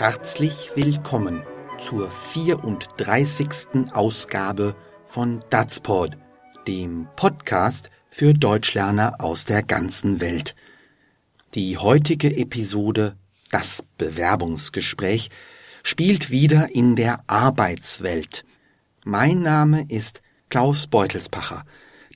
Herzlich willkommen zur 34. Ausgabe von Datsport, dem Podcast für Deutschlerner aus der ganzen Welt. Die heutige Episode, das Bewerbungsgespräch, spielt wieder in der Arbeitswelt. Mein Name ist Klaus Beutelspacher.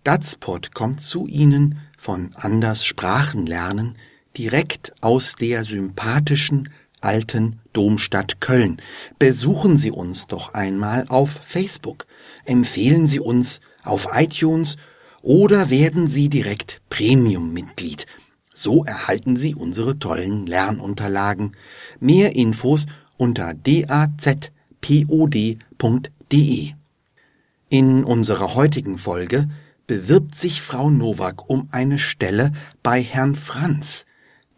Datspot kommt zu Ihnen von Anders Sprachenlernen direkt aus der sympathischen alten Domstadt Köln. Besuchen Sie uns doch einmal auf Facebook. Empfehlen Sie uns auf iTunes oder werden Sie direkt Premium-Mitglied. So erhalten Sie unsere tollen Lernunterlagen. Mehr Infos unter dazpod.de. In unserer heutigen Folge bewirbt sich Frau Nowak um eine Stelle bei Herrn Franz,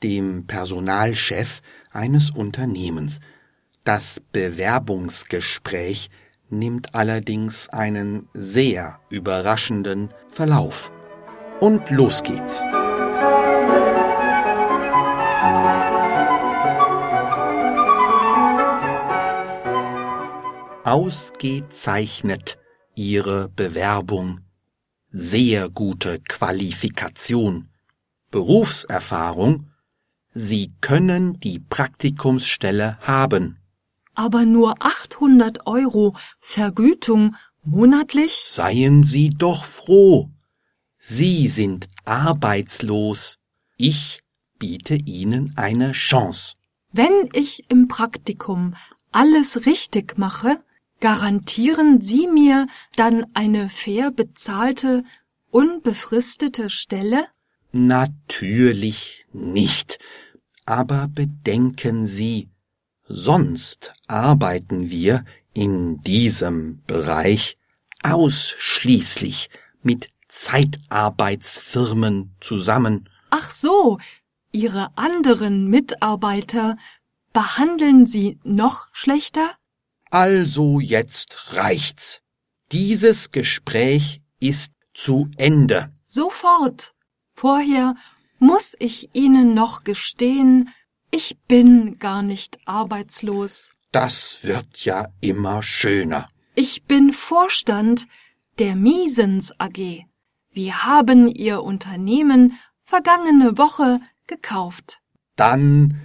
dem Personalchef eines Unternehmens. Das Bewerbungsgespräch nimmt allerdings einen sehr überraschenden Verlauf. Und los geht's. Ausgezeichnet Ihre Bewerbung. Sehr gute Qualifikation. Berufserfahrung Sie können die Praktikumsstelle haben. Aber nur 800 Euro Vergütung monatlich? Seien Sie doch froh. Sie sind arbeitslos. Ich biete Ihnen eine Chance. Wenn ich im Praktikum alles richtig mache, garantieren Sie mir dann eine fair bezahlte, unbefristete Stelle? Natürlich nicht. Aber bedenken Sie, sonst arbeiten wir in diesem Bereich ausschließlich mit Zeitarbeitsfirmen zusammen. Ach so, Ihre anderen Mitarbeiter behandeln Sie noch schlechter? Also jetzt reicht's. Dieses Gespräch ist zu Ende. Sofort. Vorher muss ich Ihnen noch gestehen, ich bin gar nicht arbeitslos. Das wird ja immer schöner. Ich bin Vorstand der Miesens AG. Wir haben Ihr Unternehmen vergangene Woche gekauft. Dann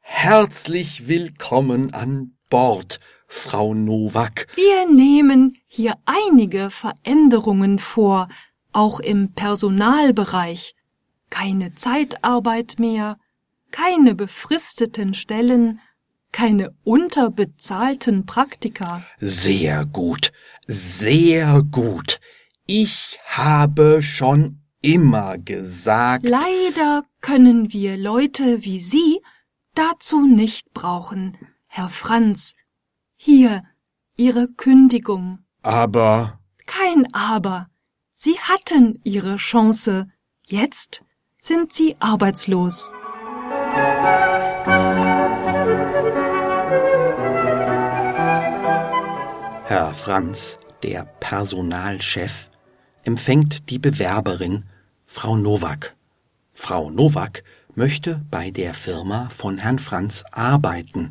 herzlich willkommen an Bord, Frau Nowak. Wir nehmen hier einige Veränderungen vor, auch im Personalbereich keine Zeitarbeit mehr, keine befristeten Stellen, keine unterbezahlten Praktika. Sehr gut, sehr gut. Ich habe schon immer gesagt. Leider können wir Leute wie Sie dazu nicht brauchen, Herr Franz. Hier Ihre Kündigung. Aber. Kein Aber. Sie hatten Ihre Chance. Jetzt sind sie arbeitslos. Herr Franz, der Personalchef, empfängt die Bewerberin Frau Nowak. Frau Nowak möchte bei der Firma von Herrn Franz arbeiten.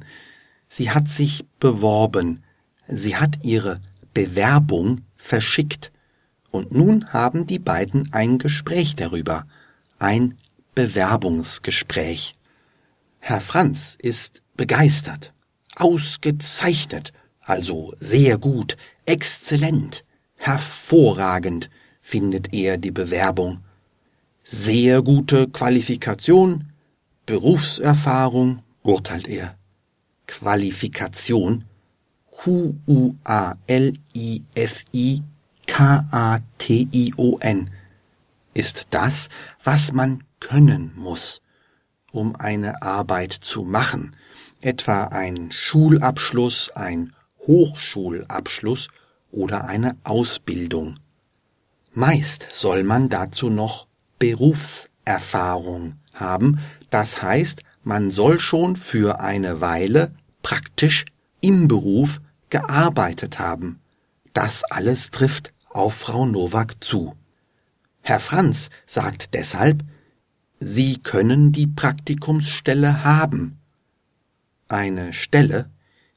Sie hat sich beworben. Sie hat ihre Bewerbung verschickt. Und nun haben die beiden ein Gespräch darüber ein Bewerbungsgespräch. Herr Franz ist begeistert, ausgezeichnet, also sehr gut, exzellent, hervorragend findet er die Bewerbung. Sehr gute Qualifikation, Berufserfahrung, urteilt er. Qualifikation Q-U-A-L-I-F-I-K-A-T-I-O-N ist das, was man können muss, um eine Arbeit zu machen, etwa ein Schulabschluss, ein Hochschulabschluss oder eine Ausbildung. Meist soll man dazu noch Berufserfahrung haben, das heißt, man soll schon für eine Weile praktisch im Beruf gearbeitet haben. Das alles trifft auf Frau Nowak zu. Herr Franz sagt deshalb, Sie können die Praktikumsstelle haben. Eine Stelle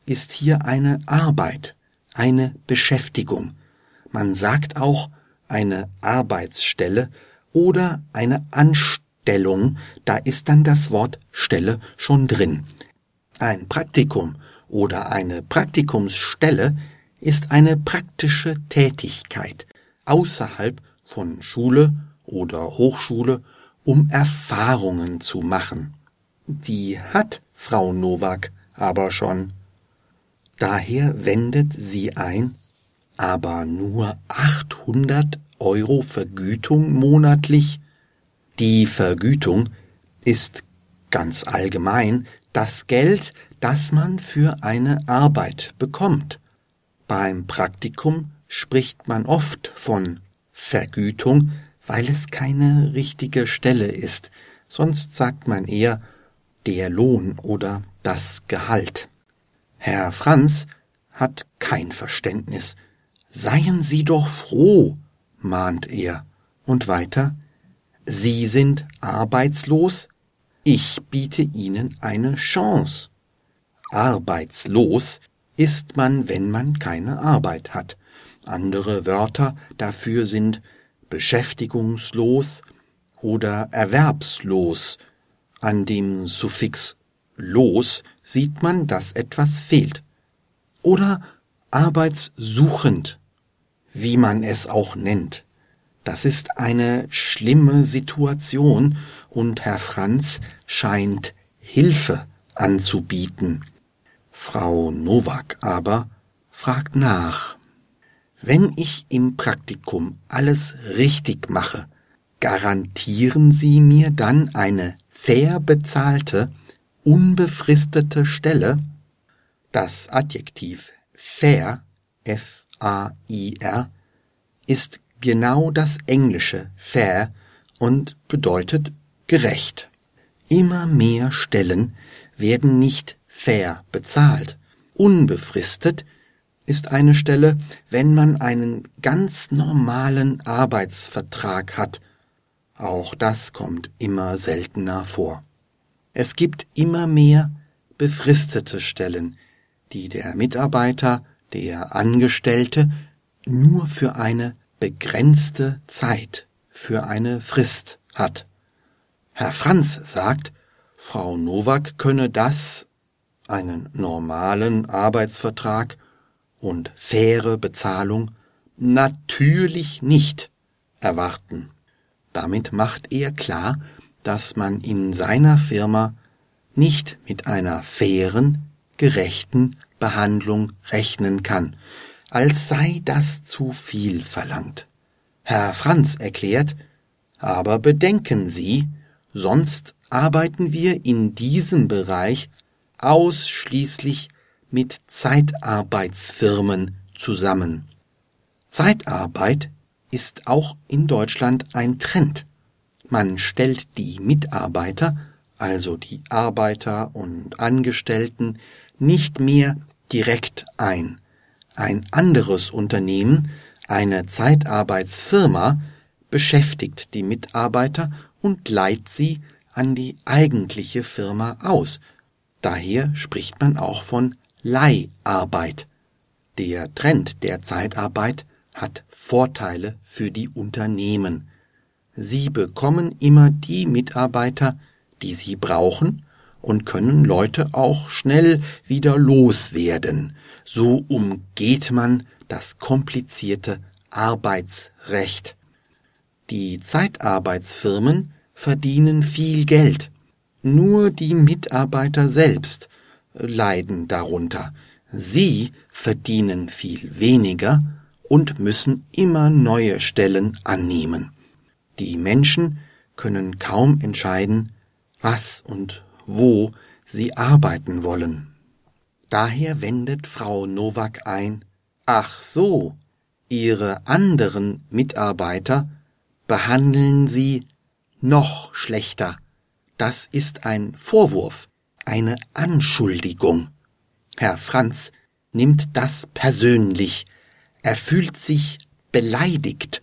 ist hier eine Arbeit, eine Beschäftigung. Man sagt auch eine Arbeitsstelle oder eine Anstellung, da ist dann das Wort Stelle schon drin. Ein Praktikum oder eine Praktikumsstelle ist eine praktische Tätigkeit außerhalb von Schule oder Hochschule, um Erfahrungen zu machen. Die hat Frau Nowak aber schon. Daher wendet sie ein, aber nur 800 Euro Vergütung monatlich. Die Vergütung ist ganz allgemein das Geld, das man für eine Arbeit bekommt. Beim Praktikum spricht man oft von Vergütung, weil es keine richtige Stelle ist, sonst sagt man eher der Lohn oder das Gehalt. Herr Franz hat kein Verständnis. Seien Sie doch froh, mahnt er. Und weiter Sie sind arbeitslos, ich biete Ihnen eine Chance. Arbeitslos ist man, wenn man keine Arbeit hat. Andere Wörter dafür sind beschäftigungslos oder erwerbslos. An dem Suffix los sieht man, dass etwas fehlt. Oder arbeitssuchend, wie man es auch nennt. Das ist eine schlimme Situation und Herr Franz scheint Hilfe anzubieten. Frau Nowak aber fragt nach. Wenn ich im Praktikum alles richtig mache, garantieren Sie mir dann eine fair bezahlte, unbefristete Stelle? Das Adjektiv fair, F-A-I-R, ist genau das englische fair und bedeutet gerecht. Immer mehr Stellen werden nicht fair bezahlt. Unbefristet ist eine Stelle, wenn man einen ganz normalen Arbeitsvertrag hat. Auch das kommt immer seltener vor. Es gibt immer mehr befristete Stellen, die der Mitarbeiter, der Angestellte nur für eine begrenzte Zeit, für eine Frist hat. Herr Franz sagt, Frau Nowak könne das einen normalen Arbeitsvertrag und faire Bezahlung natürlich nicht erwarten. Damit macht er klar, dass man in seiner Firma nicht mit einer fairen, gerechten Behandlung rechnen kann, als sei das zu viel verlangt. Herr Franz erklärt, aber bedenken Sie, sonst arbeiten wir in diesem Bereich ausschließlich mit Zeitarbeitsfirmen zusammen. Zeitarbeit ist auch in Deutschland ein Trend. Man stellt die Mitarbeiter, also die Arbeiter und Angestellten, nicht mehr direkt ein. Ein anderes Unternehmen, eine Zeitarbeitsfirma, beschäftigt die Mitarbeiter und leiht sie an die eigentliche Firma aus, Daher spricht man auch von Leiharbeit. Der Trend der Zeitarbeit hat Vorteile für die Unternehmen. Sie bekommen immer die Mitarbeiter, die sie brauchen, und können Leute auch schnell wieder loswerden. So umgeht man das komplizierte Arbeitsrecht. Die Zeitarbeitsfirmen verdienen viel Geld, nur die Mitarbeiter selbst leiden darunter. Sie verdienen viel weniger und müssen immer neue Stellen annehmen. Die Menschen können kaum entscheiden, was und wo sie arbeiten wollen. Daher wendet Frau Nowak ein, ach so, ihre anderen Mitarbeiter behandeln sie noch schlechter das ist ein Vorwurf, eine Anschuldigung. Herr Franz nimmt das persönlich. Er fühlt sich beleidigt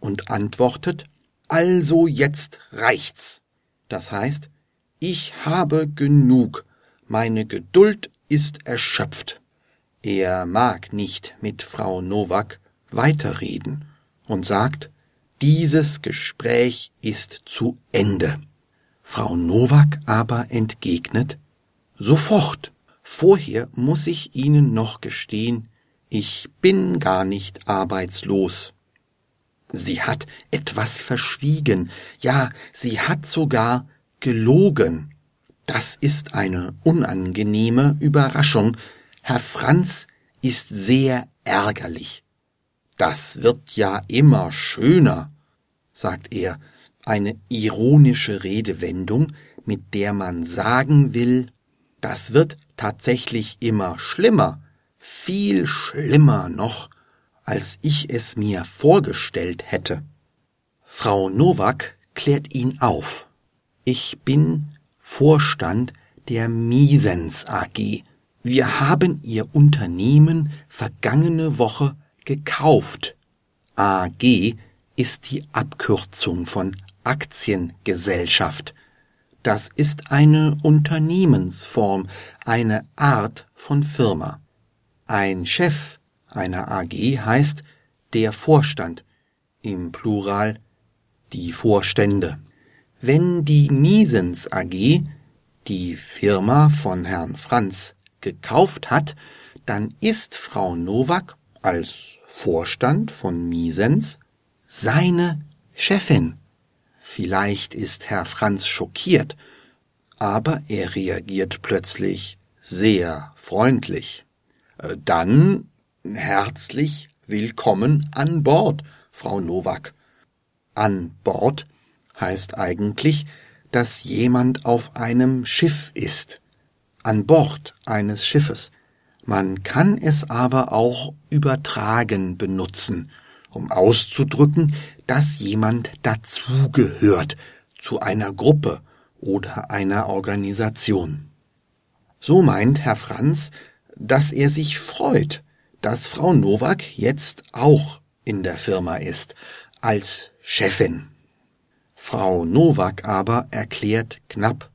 und antwortet, also jetzt reicht's. Das heißt, ich habe genug. Meine Geduld ist erschöpft. Er mag nicht mit Frau Nowak weiterreden und sagt, dieses Gespräch ist zu Ende. Frau Nowak aber entgegnet, sofort. Vorher muss ich Ihnen noch gestehen, ich bin gar nicht arbeitslos. Sie hat etwas verschwiegen, ja, sie hat sogar gelogen. Das ist eine unangenehme Überraschung. Herr Franz ist sehr ärgerlich. Das wird ja immer schöner, sagt er, eine ironische Redewendung, mit der man sagen will, das wird tatsächlich immer schlimmer, viel schlimmer noch, als ich es mir vorgestellt hätte. Frau Nowak klärt ihn auf. Ich bin Vorstand der Misens AG. Wir haben Ihr Unternehmen vergangene Woche gekauft. AG ist die Abkürzung von Aktiengesellschaft. Das ist eine Unternehmensform, eine Art von Firma. Ein Chef einer AG heißt der Vorstand, im Plural die Vorstände. Wenn die Miesens AG die Firma von Herrn Franz gekauft hat, dann ist Frau Nowak als Vorstand von Miesens seine Chefin. Vielleicht ist Herr Franz schockiert, aber er reagiert plötzlich sehr freundlich. Äh, dann herzlich willkommen an Bord, Frau Nowak. An Bord heißt eigentlich, dass jemand auf einem Schiff ist, an Bord eines Schiffes. Man kann es aber auch übertragen benutzen, um auszudrücken, dass jemand dazugehört zu einer Gruppe oder einer Organisation. So meint Herr Franz, dass er sich freut, dass Frau Nowak jetzt auch in der Firma ist, als Chefin. Frau Nowak aber erklärt knapp,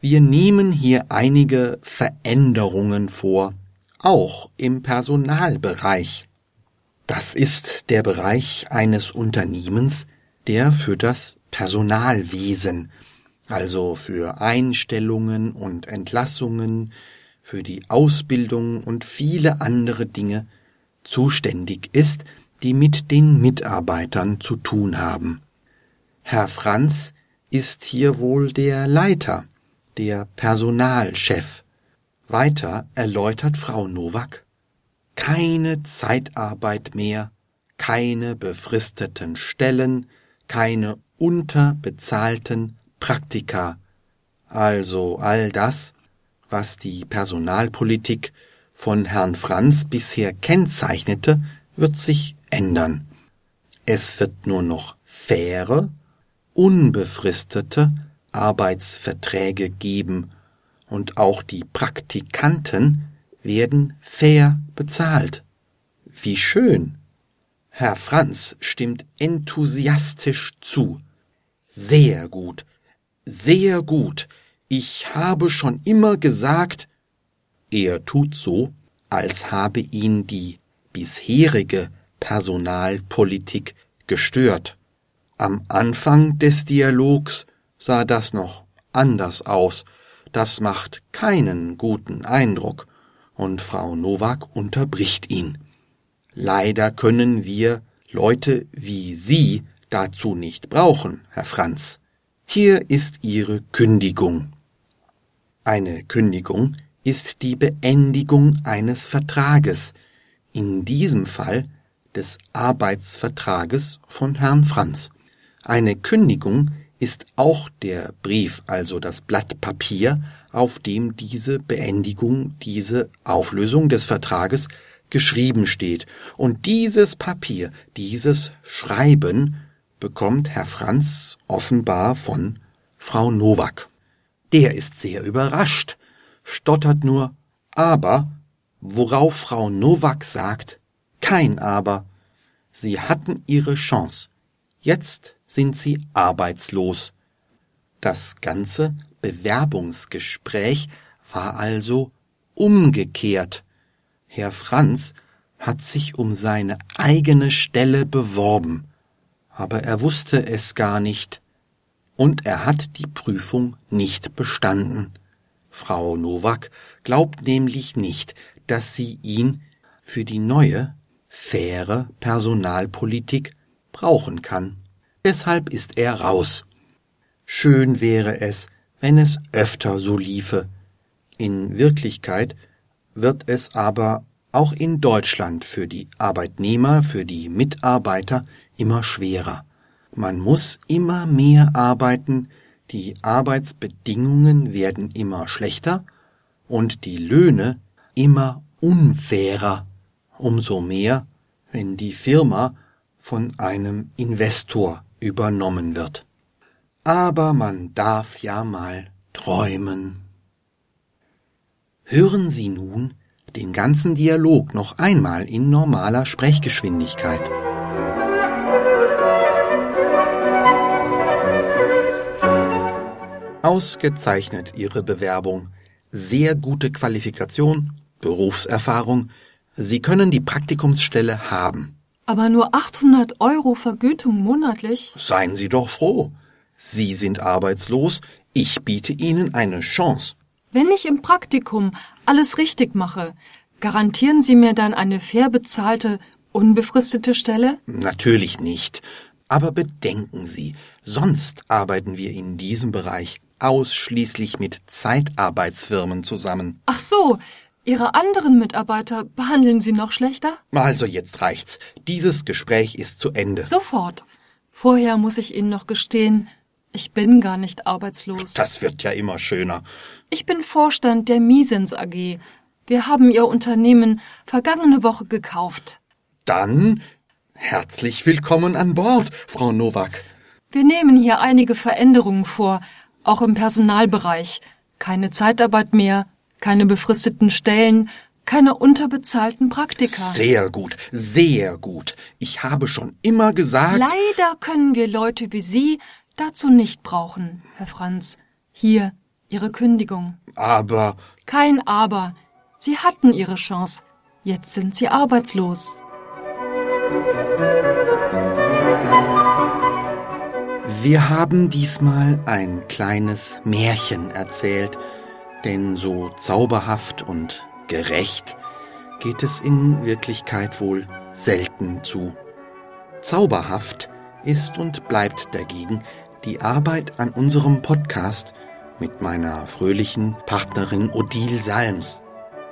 wir nehmen hier einige Veränderungen vor, auch im Personalbereich. Das ist der Bereich eines Unternehmens, der für das Personalwesen, also für Einstellungen und Entlassungen, für die Ausbildung und viele andere Dinge zuständig ist, die mit den Mitarbeitern zu tun haben. Herr Franz ist hier wohl der Leiter, der Personalchef. Weiter erläutert Frau Nowak keine Zeitarbeit mehr, keine befristeten Stellen, keine unterbezahlten Praktika, also all das, was die Personalpolitik von Herrn Franz bisher kennzeichnete, wird sich ändern. Es wird nur noch faire, unbefristete Arbeitsverträge geben und auch die Praktikanten werden fair bezahlt. Wie schön! Herr Franz stimmt enthusiastisch zu. Sehr gut, sehr gut. Ich habe schon immer gesagt, er tut so, als habe ihn die bisherige Personalpolitik gestört. Am Anfang des Dialogs sah das noch anders aus, das macht keinen guten Eindruck, und Frau Nowak unterbricht ihn. Leider können wir Leute wie Sie dazu nicht brauchen, Herr Franz. Hier ist Ihre Kündigung. Eine Kündigung ist die Beendigung eines Vertrages, in diesem Fall des Arbeitsvertrages von Herrn Franz. Eine Kündigung ist auch der Brief, also das Blatt Papier, auf dem diese Beendigung, diese Auflösung des Vertrages geschrieben steht. Und dieses Papier, dieses Schreiben bekommt Herr Franz offenbar von Frau Nowak. Der ist sehr überrascht, stottert nur aber, worauf Frau Nowak sagt, kein aber. Sie hatten ihre Chance. Jetzt sind sie arbeitslos. Das ganze Bewerbungsgespräch war also umgekehrt. Herr Franz hat sich um seine eigene Stelle beworben, aber er wusste es gar nicht, und er hat die Prüfung nicht bestanden. Frau Nowak glaubt nämlich nicht, dass sie ihn für die neue, faire Personalpolitik brauchen kann. Deshalb ist er raus. Schön wäre es, wenn es öfter so liefe. In Wirklichkeit wird es aber auch in Deutschland für die Arbeitnehmer, für die Mitarbeiter immer schwerer. Man muss immer mehr arbeiten, die Arbeitsbedingungen werden immer schlechter und die Löhne immer unfairer, umso mehr, wenn die Firma von einem Investor übernommen wird. Aber man darf ja mal träumen. Hören Sie nun den ganzen Dialog noch einmal in normaler Sprechgeschwindigkeit. Ausgezeichnet Ihre Bewerbung. Sehr gute Qualifikation, Berufserfahrung. Sie können die Praktikumsstelle haben. Aber nur 800 Euro Vergütung monatlich? Seien Sie doch froh. Sie sind arbeitslos. Ich biete Ihnen eine Chance. Wenn ich im Praktikum alles richtig mache, garantieren Sie mir dann eine fair bezahlte, unbefristete Stelle? Natürlich nicht. Aber bedenken Sie, sonst arbeiten wir in diesem Bereich ausschließlich mit Zeitarbeitsfirmen zusammen. Ach so, Ihre anderen Mitarbeiter behandeln Sie noch schlechter? Also jetzt reicht's. Dieses Gespräch ist zu Ende. Sofort. Vorher muss ich Ihnen noch gestehen, ich bin gar nicht arbeitslos. Das wird ja immer schöner. Ich bin Vorstand der Misens AG. Wir haben Ihr Unternehmen vergangene Woche gekauft. Dann herzlich willkommen an Bord, Frau Nowak. Wir nehmen hier einige Veränderungen vor, auch im Personalbereich. Keine Zeitarbeit mehr, keine befristeten Stellen, keine unterbezahlten Praktika. Sehr gut, sehr gut. Ich habe schon immer gesagt. Leider können wir Leute wie Sie dazu nicht brauchen, Herr Franz. Hier Ihre Kündigung. Aber. Kein Aber. Sie hatten Ihre Chance. Jetzt sind Sie arbeitslos. Wir haben diesmal ein kleines Märchen erzählt, denn so zauberhaft und gerecht geht es in Wirklichkeit wohl selten zu. Zauberhaft ist und bleibt dagegen die Arbeit an unserem Podcast mit meiner fröhlichen Partnerin Odile Salms.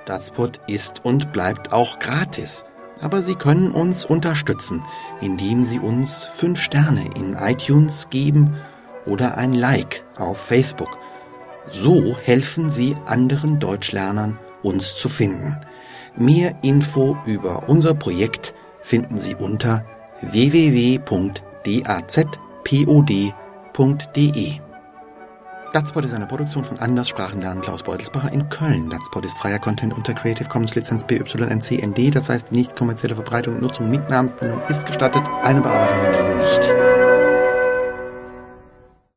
Datspot ist und bleibt auch gratis, aber Sie können uns unterstützen, indem Sie uns fünf Sterne in iTunes geben oder ein Like auf Facebook. So helfen Sie anderen Deutschlernern, uns zu finden. Mehr Info über unser Projekt finden Sie unter www.dazpod.de. Datspot ist eine Produktion von Anders Sprachenlernen Klaus Beutelsbacher in Köln. Datspot ist freier Content unter Creative Commons Lizenz BYNCND, das heißt die nicht kommerzielle Verbreitung und Nutzung mit Namensnennung ist gestattet, eine Bearbeitung hingegen nicht.